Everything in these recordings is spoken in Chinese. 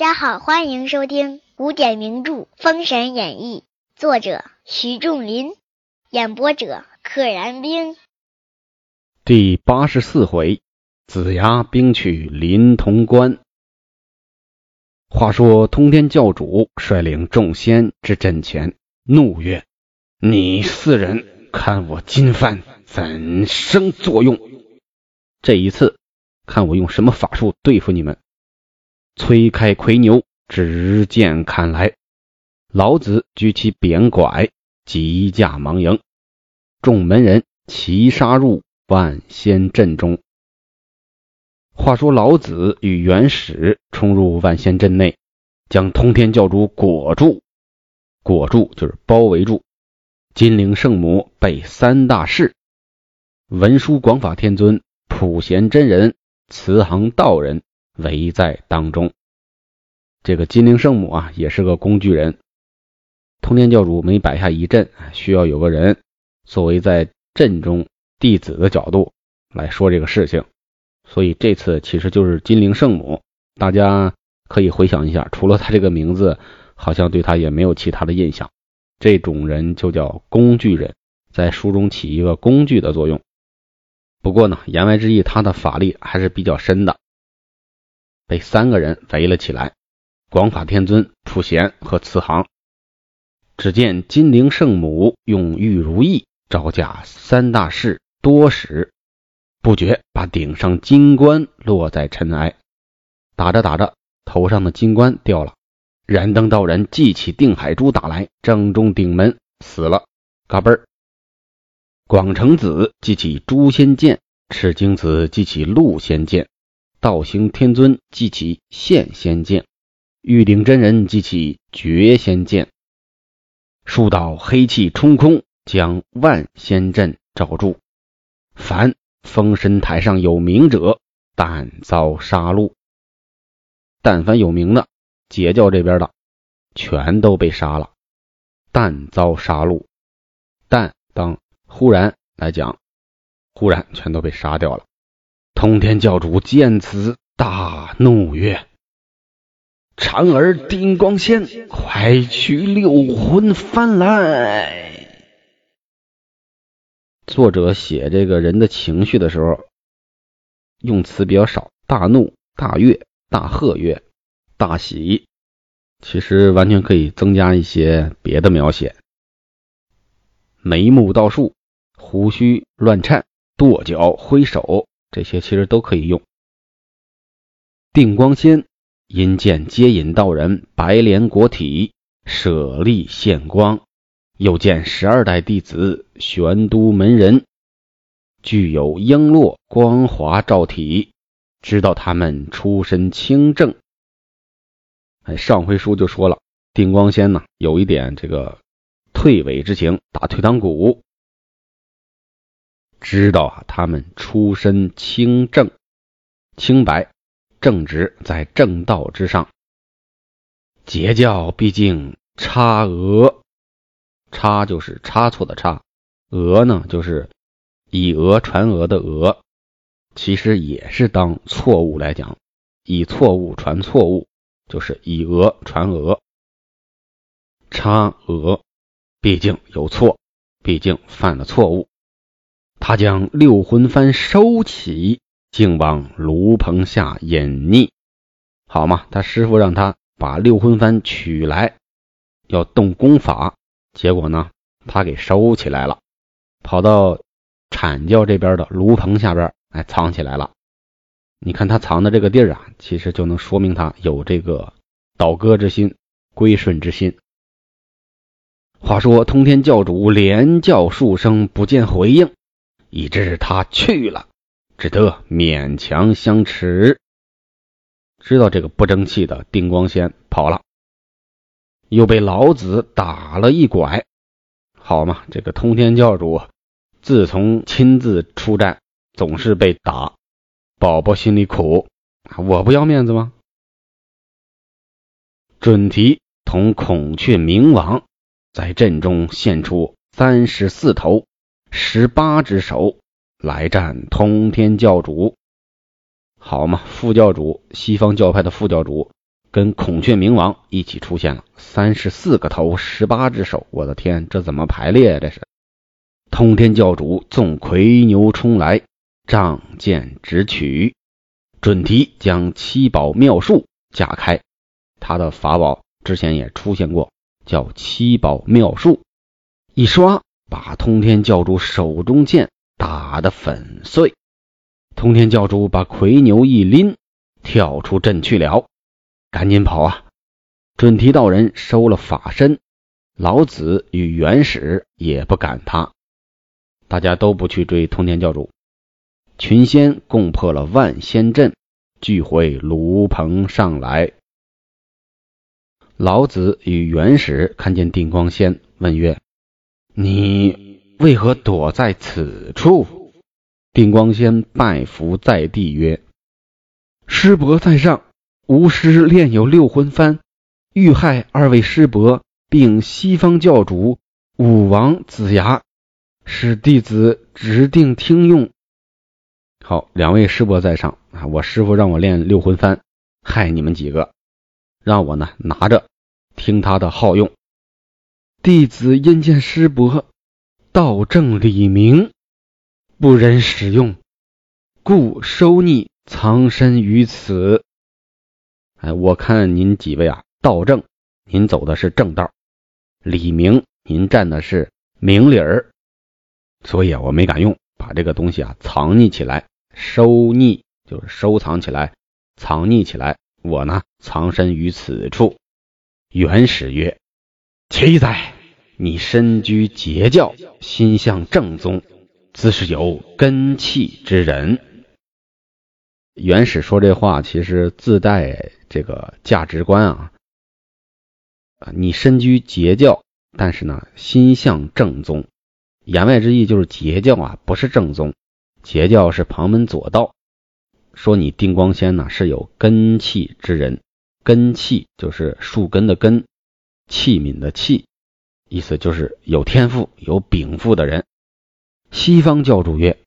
大家好，欢迎收听古典名著《封神演义》，作者徐仲林，演播者可燃冰。第八十四回，子牙兵取临潼关。话说通天教主率领众仙至阵前，怒曰：“你四人，看我金幡怎生作用？这一次，看我用什么法术对付你们！”催开魁牛，执剑砍来。老子举起扁拐，急驾忙迎。众门人齐杀入万仙阵中。话说老子与元始冲入万仙阵内，将通天教主裹住，裹住就是包围住。金陵圣母被三大士文殊广法天尊、普贤真人、慈航道人围在当中。这个金陵圣母啊，也是个工具人。通天教主每摆下一阵，需要有个人作为在阵中弟子的角度来说这个事情。所以这次其实就是金陵圣母。大家可以回想一下，除了他这个名字，好像对他也没有其他的印象。这种人就叫工具人，在书中起一个工具的作用。不过呢，言外之意，他的法力还是比较深的。被三个人围了起来。广法天尊、普贤和慈航，只见金陵圣母用玉如意招架三大士多时，不觉把顶上金冠落在尘埃。打着打着，头上的金冠掉了。燃灯道人记起定海珠打来，正中顶门死了。嘎嘣儿！广成子记起诛仙剑，赤精子记起鹿仙剑，道行天尊记起现仙剑。玉鼎真人记起绝仙剑，数道黑气冲空，将万仙阵罩住。凡封神台上有名者，但遭杀戮。但凡有名的截教这边的，全都被杀了。但遭杀戮，但当忽然来讲，忽然全都被杀掉了。通天教主见此，大怒曰。嫦儿丁光仙，快取六魂幡来！作者写这个人的情绪的时候，用词比较少，大怒、大悦、大贺悦、大喜，其实完全可以增加一些别的描写。眉目倒竖，胡须乱颤，跺脚挥手，这些其实都可以用。定光仙。因见接引道人白莲果体舍利现光，又见十二代弟子玄都门人具有璎珞光华照体，知道他们出身清正。哎，上回书就说了，定光仙呢有一点这个退位之情，打退堂鼓，知道啊他们出身清正清白。正直在正道之上，截教毕竟差讹，差就是差错的差，讹呢就是以讹传讹的讹，其实也是当错误来讲，以错误传错误，就是以讹传讹，差讹毕竟有错，毕竟犯了错误，他将六魂幡收起。竟往炉棚下隐匿，好嘛？他师傅让他把六魂幡取来，要动功法，结果呢，他给收起来了，跑到阐教这边的炉棚下边，哎，藏起来了。你看他藏的这个地儿啊，其实就能说明他有这个倒戈之心、归顺之心。话说通天教主连叫数声，不见回应，以致他去了。只得勉强相持。知道这个不争气的丁光仙跑了，又被老子打了一拐。好嘛，这个通天教主自从亲自出战，总是被打，宝宝心里苦。我不要面子吗？准提同孔雀明王在阵中现出三十四头、十八只手。来战通天教主。好嘛，副教主，西方教派的副教主，跟孔雀明王一起出现了，三十四个头，十八只手，我的天，这怎么排列？这是通天教主纵魁牛冲来，仗剑直取，准提将七宝妙术架开，他的法宝之前也出现过，叫七宝妙术，一刷把通天教主手中剑打得粉碎。通天教主把魁牛一拎，跳出阵去了，赶紧跑啊！准提道人收了法身，老子与元始也不赶他，大家都不去追通天教主。群仙共破了万仙阵，聚回炉棚上来。老子与元始看见定光仙，问曰：“你为何躲在此处？”定光仙拜伏在地曰：“师伯在上，吾师练有六魂幡，欲害二位师伯，并西方教主武王子牙，使弟子指定听用。”好，两位师伯在上啊，我师傅让我练六魂幡，害你们几个，让我呢拿着听他的号用。弟子因见师伯道正理明。不忍使用，故收匿藏身于此。哎，我看您几位啊，道正，您走的是正道；李明，您站的是明理儿。所以啊，我没敢用，把这个东西啊藏匿起来，收匿就是收藏起来，藏匿起来。我呢，藏身于此处。元始曰：“奇哉！你身居截教，心向正宗。”自是有根气之人。元始说这话，其实自带这个价值观啊。啊，你身居截教，但是呢，心向正宗。言外之意就是截教啊，不是正宗，截教是旁门左道。说你定光仙呢是有根气之人，根气就是树根的根，器皿的器，意思就是有天赋、有禀赋的人。西方教主曰：“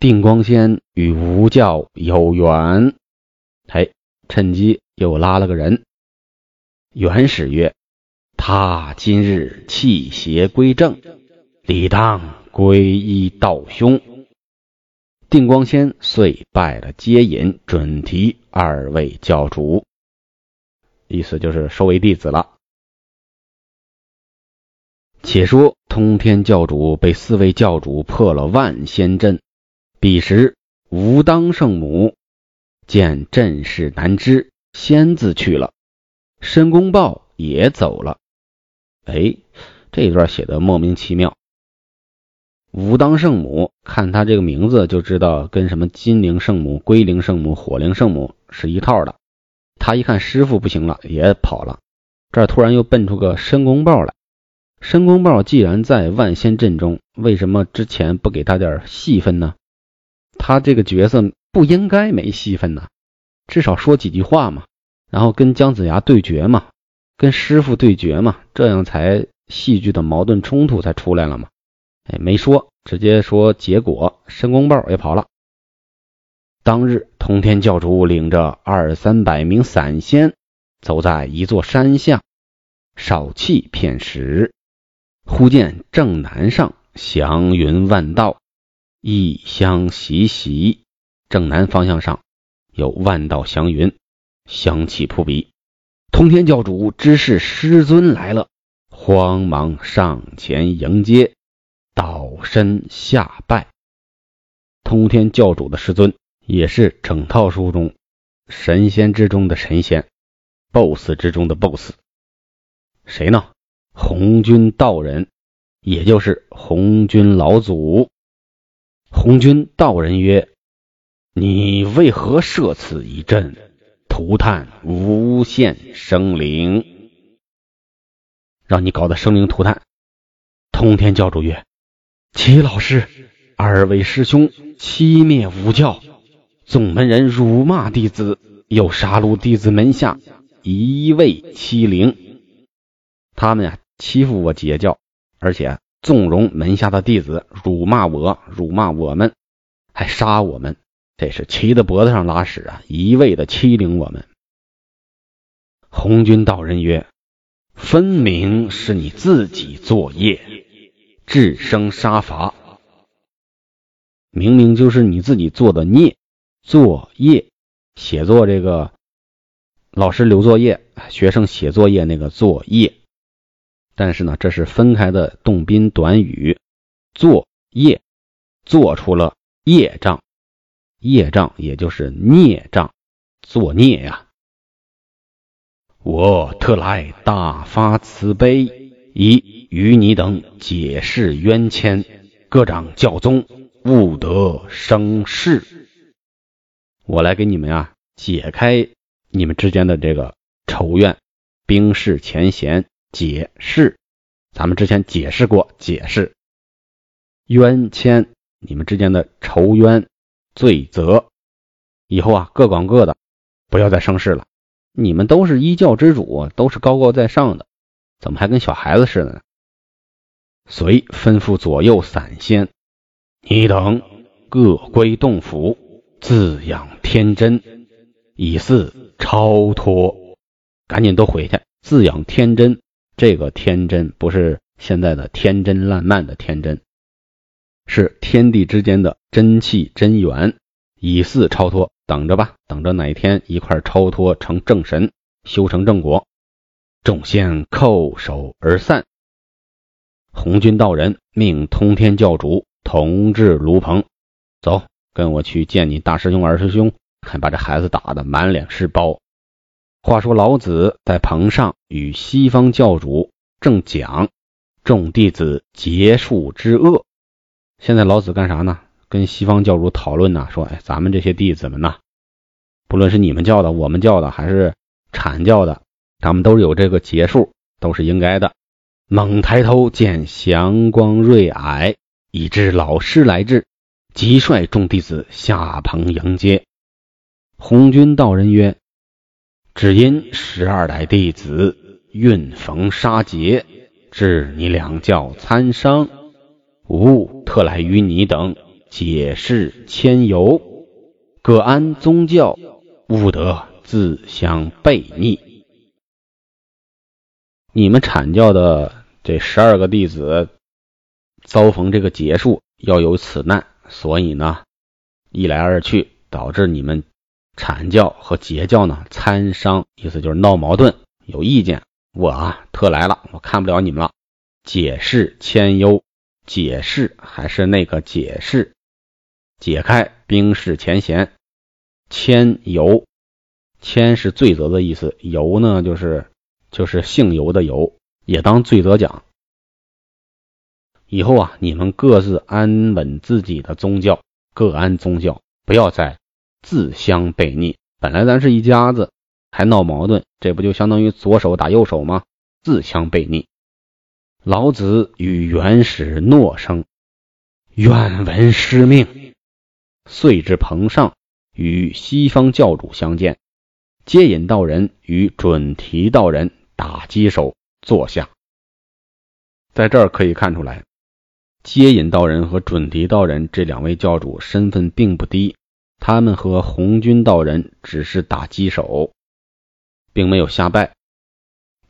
定光仙与吾教有缘。”嘿，趁机又拉了个人。元始曰：“他今日弃邪归正，理当皈依道兄。”定光仙遂拜了接引、准提二位教主，意思就是收为弟子了。且说通天教主被四位教主破了万仙阵，彼时吾当圣母见阵势难支，先自去了，申公豹也走了。哎，这一段写的莫名其妙。武当圣母，看他这个名字就知道跟什么金灵圣母、龟灵圣母、火灵圣母是一套的。他一看师傅不行了，也跑了。这突然又蹦出个申公豹来。申公豹既然在万仙阵中，为什么之前不给他点戏份呢？他这个角色不应该没戏份呢，至少说几句话嘛，然后跟姜子牙对决嘛，跟师傅对决嘛，这样才戏剧的矛盾冲突才出来了嘛。哎，没说，直接说结果，申公豹也跑了。当日，通天教主领着二三百名散仙，走在一座山下，少气片时。忽见正南上祥云万道，异香习习。正南方向上有万道祥云，香气扑鼻。通天教主知是师尊来了，慌忙上前迎接，倒身下拜。通天教主的师尊也是整套书中神仙之中的神仙，BOSS 之中的 BOSS，谁呢？红军道人，也就是红军老祖。红军道人曰：“你为何设此一阵，涂炭无限生灵？让你搞的生灵涂炭？”通天教主曰：“齐老师，二位师兄欺灭武教，宗门人辱骂弟子，又杀戮弟子门下一位欺凌。他们呀。”欺负我截教，而且纵容门下的弟子，辱骂我，辱骂我们，还杀我们，这是骑在脖子上拉屎啊！一味的欺凌我们。红军道人曰：“分明是你自己作业，自生杀伐。明明就是你自己做的孽，作业写作这个老师留作业，学生写作业那个作业。但是呢，这是分开的动宾短语，作业做出了业障，业障也就是孽障，作孽呀。我特来大发慈悲，以与你等解释冤愆，各掌教宗，勿得生事。我来给你们呀解开你们之间的这个仇怨，冰释前嫌。解释，咱们之前解释过，解释冤愆，你们之间的仇冤罪责，以后啊各管各的，不要再生事了。你们都是一教之主，都是高高在上的，怎么还跟小孩子似的呢？遂吩咐左右散仙，你等各归洞府，自养天真，以示超脱。赶紧都回去，自养天真。这个天真不是现在的天真烂漫的天真，是天地之间的真气真元，以示超脱。等着吧，等着哪天一块超脱成正神，修成正果。众仙叩首而散。红军道人命通天教主同至卢鹏，走，跟我去见你大师兄、二师兄，看把这孩子打的满脸是包。话说老子在棚上与西方教主正讲众弟子结束之恶。现在老子干啥呢？跟西方教主讨论呢，说：“哎，咱们这些弟子们呐，不论是你们教的、我们教的，还是阐教的，他们都是有这个结束，都是应该的。”猛抬头见祥光瑞霭，已知老师来至，即率众弟子下棚迎接。红军道人曰：“只因十二代弟子运逢杀劫，致你两教参商，吾特来与你等。”解释迁游，各安宗教，勿得自相背逆。你们阐教的这十二个弟子遭逢这个劫数，要有此难，所以呢，一来二去，导致你们阐教和截教呢参商，意思就是闹矛盾，有意见。我啊，特来了，我看不了你们了。解释迁忧，解释还是那个解释。解开冰释前嫌，迁由，迁是罪责的意思，由呢就是就是姓由的由，也当罪责讲。以后啊，你们各自安稳自己的宗教，各安宗教，不要再自相背逆。本来咱是一家子，还闹矛盾，这不就相当于左手打右手吗？自相背逆。老子与元始诺生，愿闻师命。遂至棚上，与西方教主相见。接引道人与准提道人打击手坐下。在这儿可以看出来，接引道人和准提道人这两位教主身份并不低。他们和红军道人只是打击手，并没有下拜。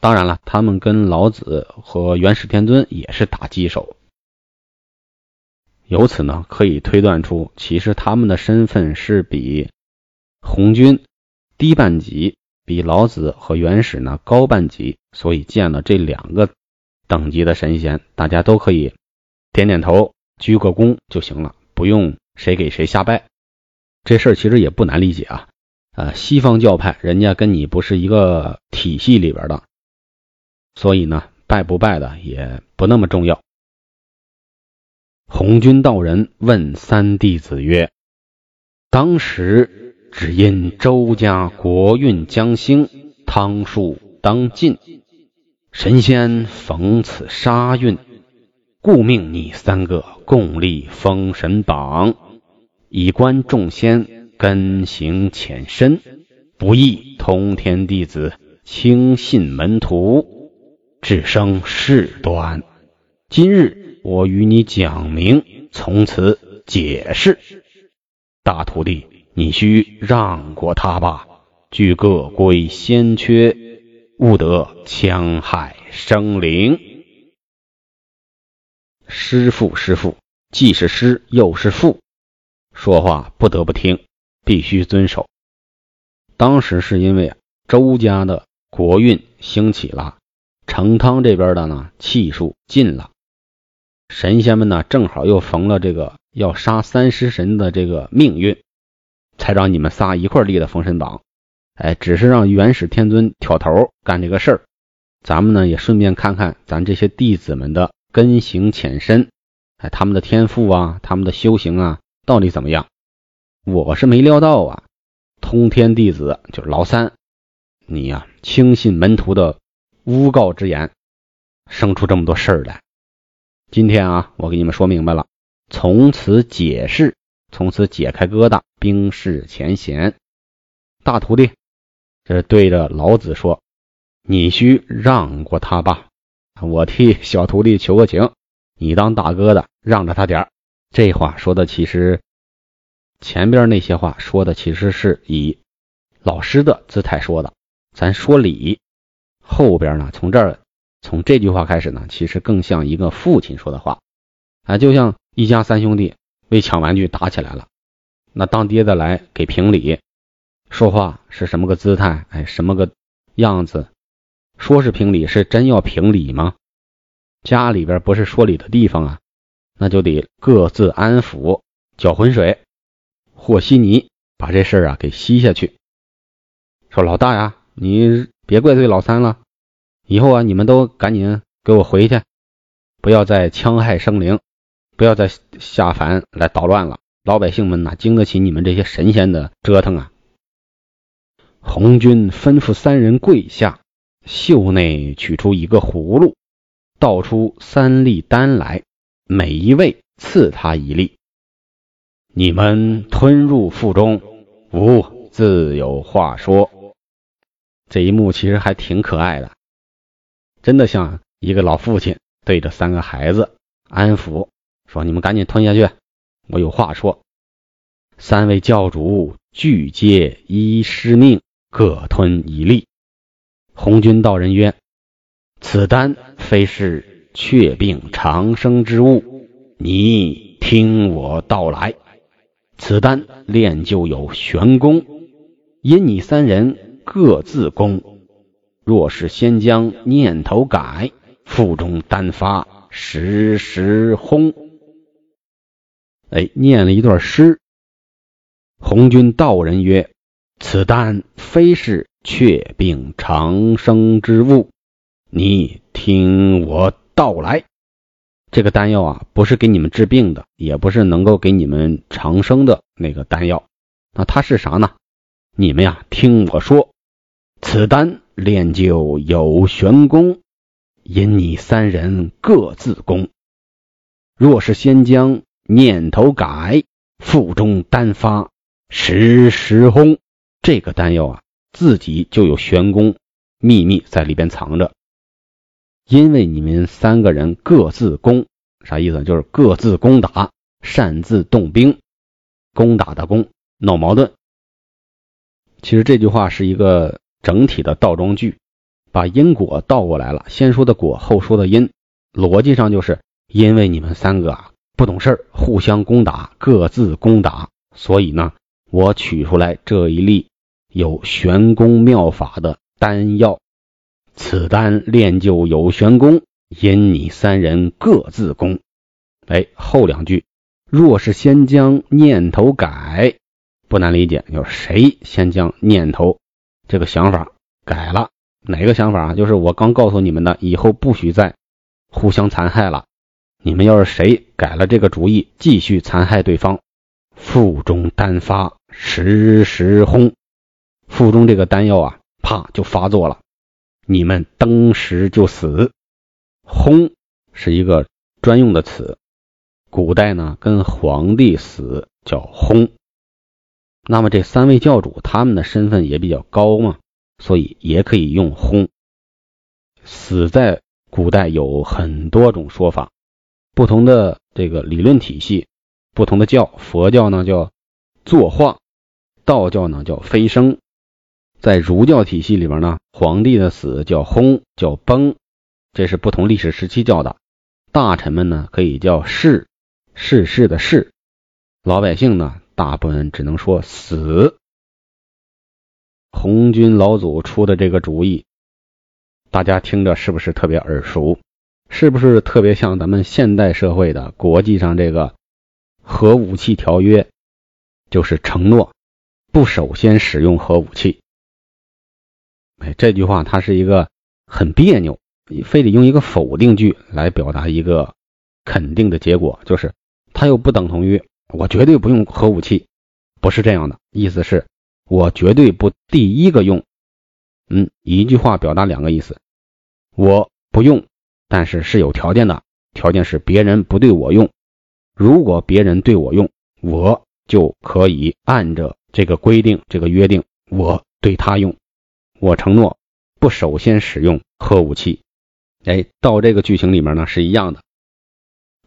当然了，他们跟老子和元始天尊也是打击手。由此呢，可以推断出，其实他们的身份是比红军低半级，比老子和元始呢高半级。所以见了这两个等级的神仙，大家都可以点点头、鞠个躬就行了，不用谁给谁下拜。这事儿其实也不难理解啊。呃，西方教派人家跟你不是一个体系里边的，所以呢，拜不拜的也不那么重要。红军道人问三弟子曰：“当时只因周家国运将兴，汤树当尽，神仙逢此杀运，故命你三个共立封神榜，以观众仙根行浅深，不义通天弟子轻信门徒，至生事端。今日。”我与你讲明，从此解释。大徒弟，你须让过他吧。俱各归先缺，勿得戕害生灵。师父，师父，既是师又是父，说话不得不听，必须遵守。当时是因为周家的国运兴起了，成汤这边的呢气数尽了，神仙们呢正好又逢了这个要杀三尸神的这个命运，才让你们仨一块立的封神榜。哎，只是让元始天尊挑头干这个事儿，咱们呢也顺便看看咱这些弟子们的根行浅深，哎，他们的天赋啊，他们的修行啊，到底怎么样？我是没料到啊，通天弟子就是老三，你呀轻信门徒的诬告之言，生出这么多事儿来。今天啊，我给你们说明白了，从此解释，从此解开疙瘩，冰释前嫌。大徒弟。这是对着老子说：“你须让过他吧，我替小徒弟求个情，你当大哥的让着他点儿。”这话说的其实前边那些话说的其实是以老师的姿态说的，咱说理。后边呢，从这儿从这句话开始呢，其实更像一个父亲说的话啊，就像一家三兄弟为抢玩具打起来了，那当爹的来给评理。说话是什么个姿态？哎，什么个样子？说是评理，是真要评理吗？家里边不是说理的地方啊，那就得各自安抚，搅浑水，和稀泥，把这事儿啊给吸下去。说老大呀，你别怪罪老三了，以后啊，你们都赶紧给我回去，不要再戕害生灵，不要再下凡来捣乱了。老百姓们哪经得起你们这些神仙的折腾啊？红军吩咐三人跪下，袖内取出一个葫芦，倒出三粒丹来，每一位赐他一粒。你们吞入腹中，吾自有话说。这一幕其实还挺可爱的，真的像一个老父亲对着三个孩子安抚说：“你们赶紧吞下去，我有话说。”三位教主俱皆依师命。各吞一粒。红军道人曰：“此丹非是却病长生之物，你听我道来。此丹炼就有玄功，因你三人各自功。若是先将念头改，腹中丹发时时轰。”哎，念了一段诗。红军道人曰。此丹非是却病长生之物，你听我到来。这个丹药啊，不是给你们治病的，也不是能够给你们长生的那个丹药。那它是啥呢？你们呀，听我说，此丹炼就有玄功，因你三人各自功。若是先将念头改，腹中丹发时时轰。这个丹药啊，自己就有玄功，秘密在里边藏着。因为你们三个人各自攻，啥意思？就是各自攻打，擅自动兵，攻打的攻，闹矛盾。其实这句话是一个整体的倒装句，把因果倒过来了，先说的果，后说的因，逻辑上就是因为你们三个啊不懂事儿互相攻打，各自攻打，所以呢，我取出来这一粒。有玄功妙法的丹药，此丹炼就有玄功，因你三人各自功。哎，后两句，若是先将念头改，不难理解，就是谁先将念头这个想法改了？哪个想法啊？就是我刚告诉你们的，以后不许再互相残害了。你们要是谁改了这个主意，继续残害对方，腹中丹发，时时轰。腹中这个丹药啊，啪就发作了，你们当时就死。轰是一个专用的词，古代呢跟皇帝死叫轰。那么这三位教主他们的身份也比较高嘛，所以也可以用轰。死在古代有很多种说法，不同的这个理论体系，不同的教，佛教呢叫作画，道教呢叫飞升。在儒教体系里边呢，皇帝的死叫薨，叫崩，这是不同历史时期叫的。大臣们呢可以叫逝，逝世的逝。老百姓呢，大部分只能说死。红军老祖出的这个主意，大家听着是不是特别耳熟？是不是特别像咱们现代社会的国际上这个核武器条约？就是承诺不首先使用核武器。哎，这句话它是一个很别扭，非得用一个否定句来表达一个肯定的结果，就是它又不等同于我绝对不用核武器，不是这样的，意思是。我绝对不第一个用，嗯，一句话表达两个意思。我不用，但是是有条件的，条件是别人不对我用。如果别人对我用，我就可以按着这个规定、这个约定，我对他用。我承诺不首先使用核武器。哎，到这个剧情里面呢是一样的。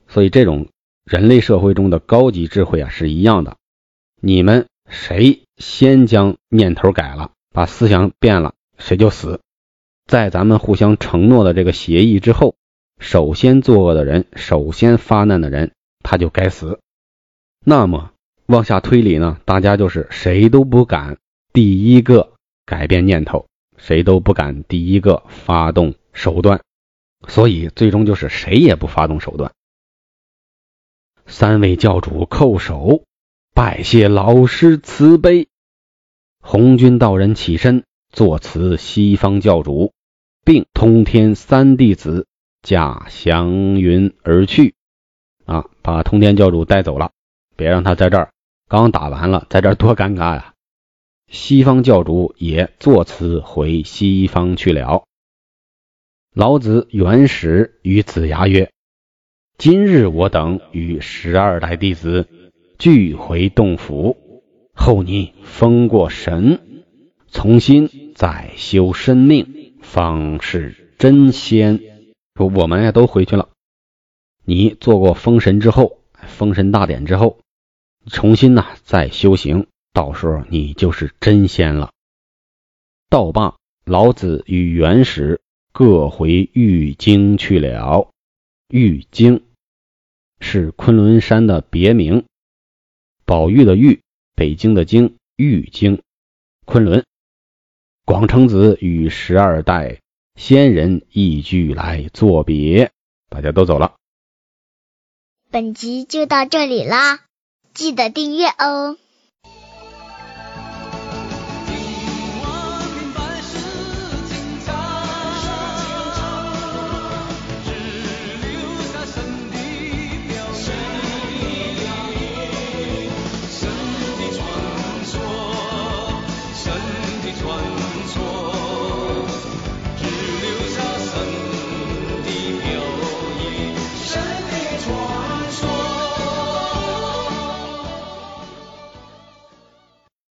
所以这种人类社会中的高级智慧啊是一样的。你们。谁先将念头改了，把思想变了，谁就死。在咱们互相承诺的这个协议之后，首先作恶的人，首先发难的人，他就该死。那么往下推理呢？大家就是谁都不敢第一个改变念头，谁都不敢第一个发动手段，所以最终就是谁也不发动手段。三位教主叩首。拜谢老师慈悲，红军道人起身作辞西方教主，并通天三弟子驾祥云而去。啊，把通天教主带走了，别让他在这儿刚打完了，在这儿多尴尬呀！西方教主也作辞回西方去了。老子原始与子牙曰：“今日我等与十二代弟子。”俱回洞府，后你封过神，重新再修身命，方是真仙。说我们呀都回去了，你做过封神之后，封神大典之后，重新呐再修行，到时候你就是真仙了。道罢，老子与元始各回玉京去了。玉京是昆仑山的别名。宝玉的玉，北京的京，玉京，昆仑。广成子与十二代仙人一聚来作别，大家都走了。本集就到这里啦，记得订阅哦。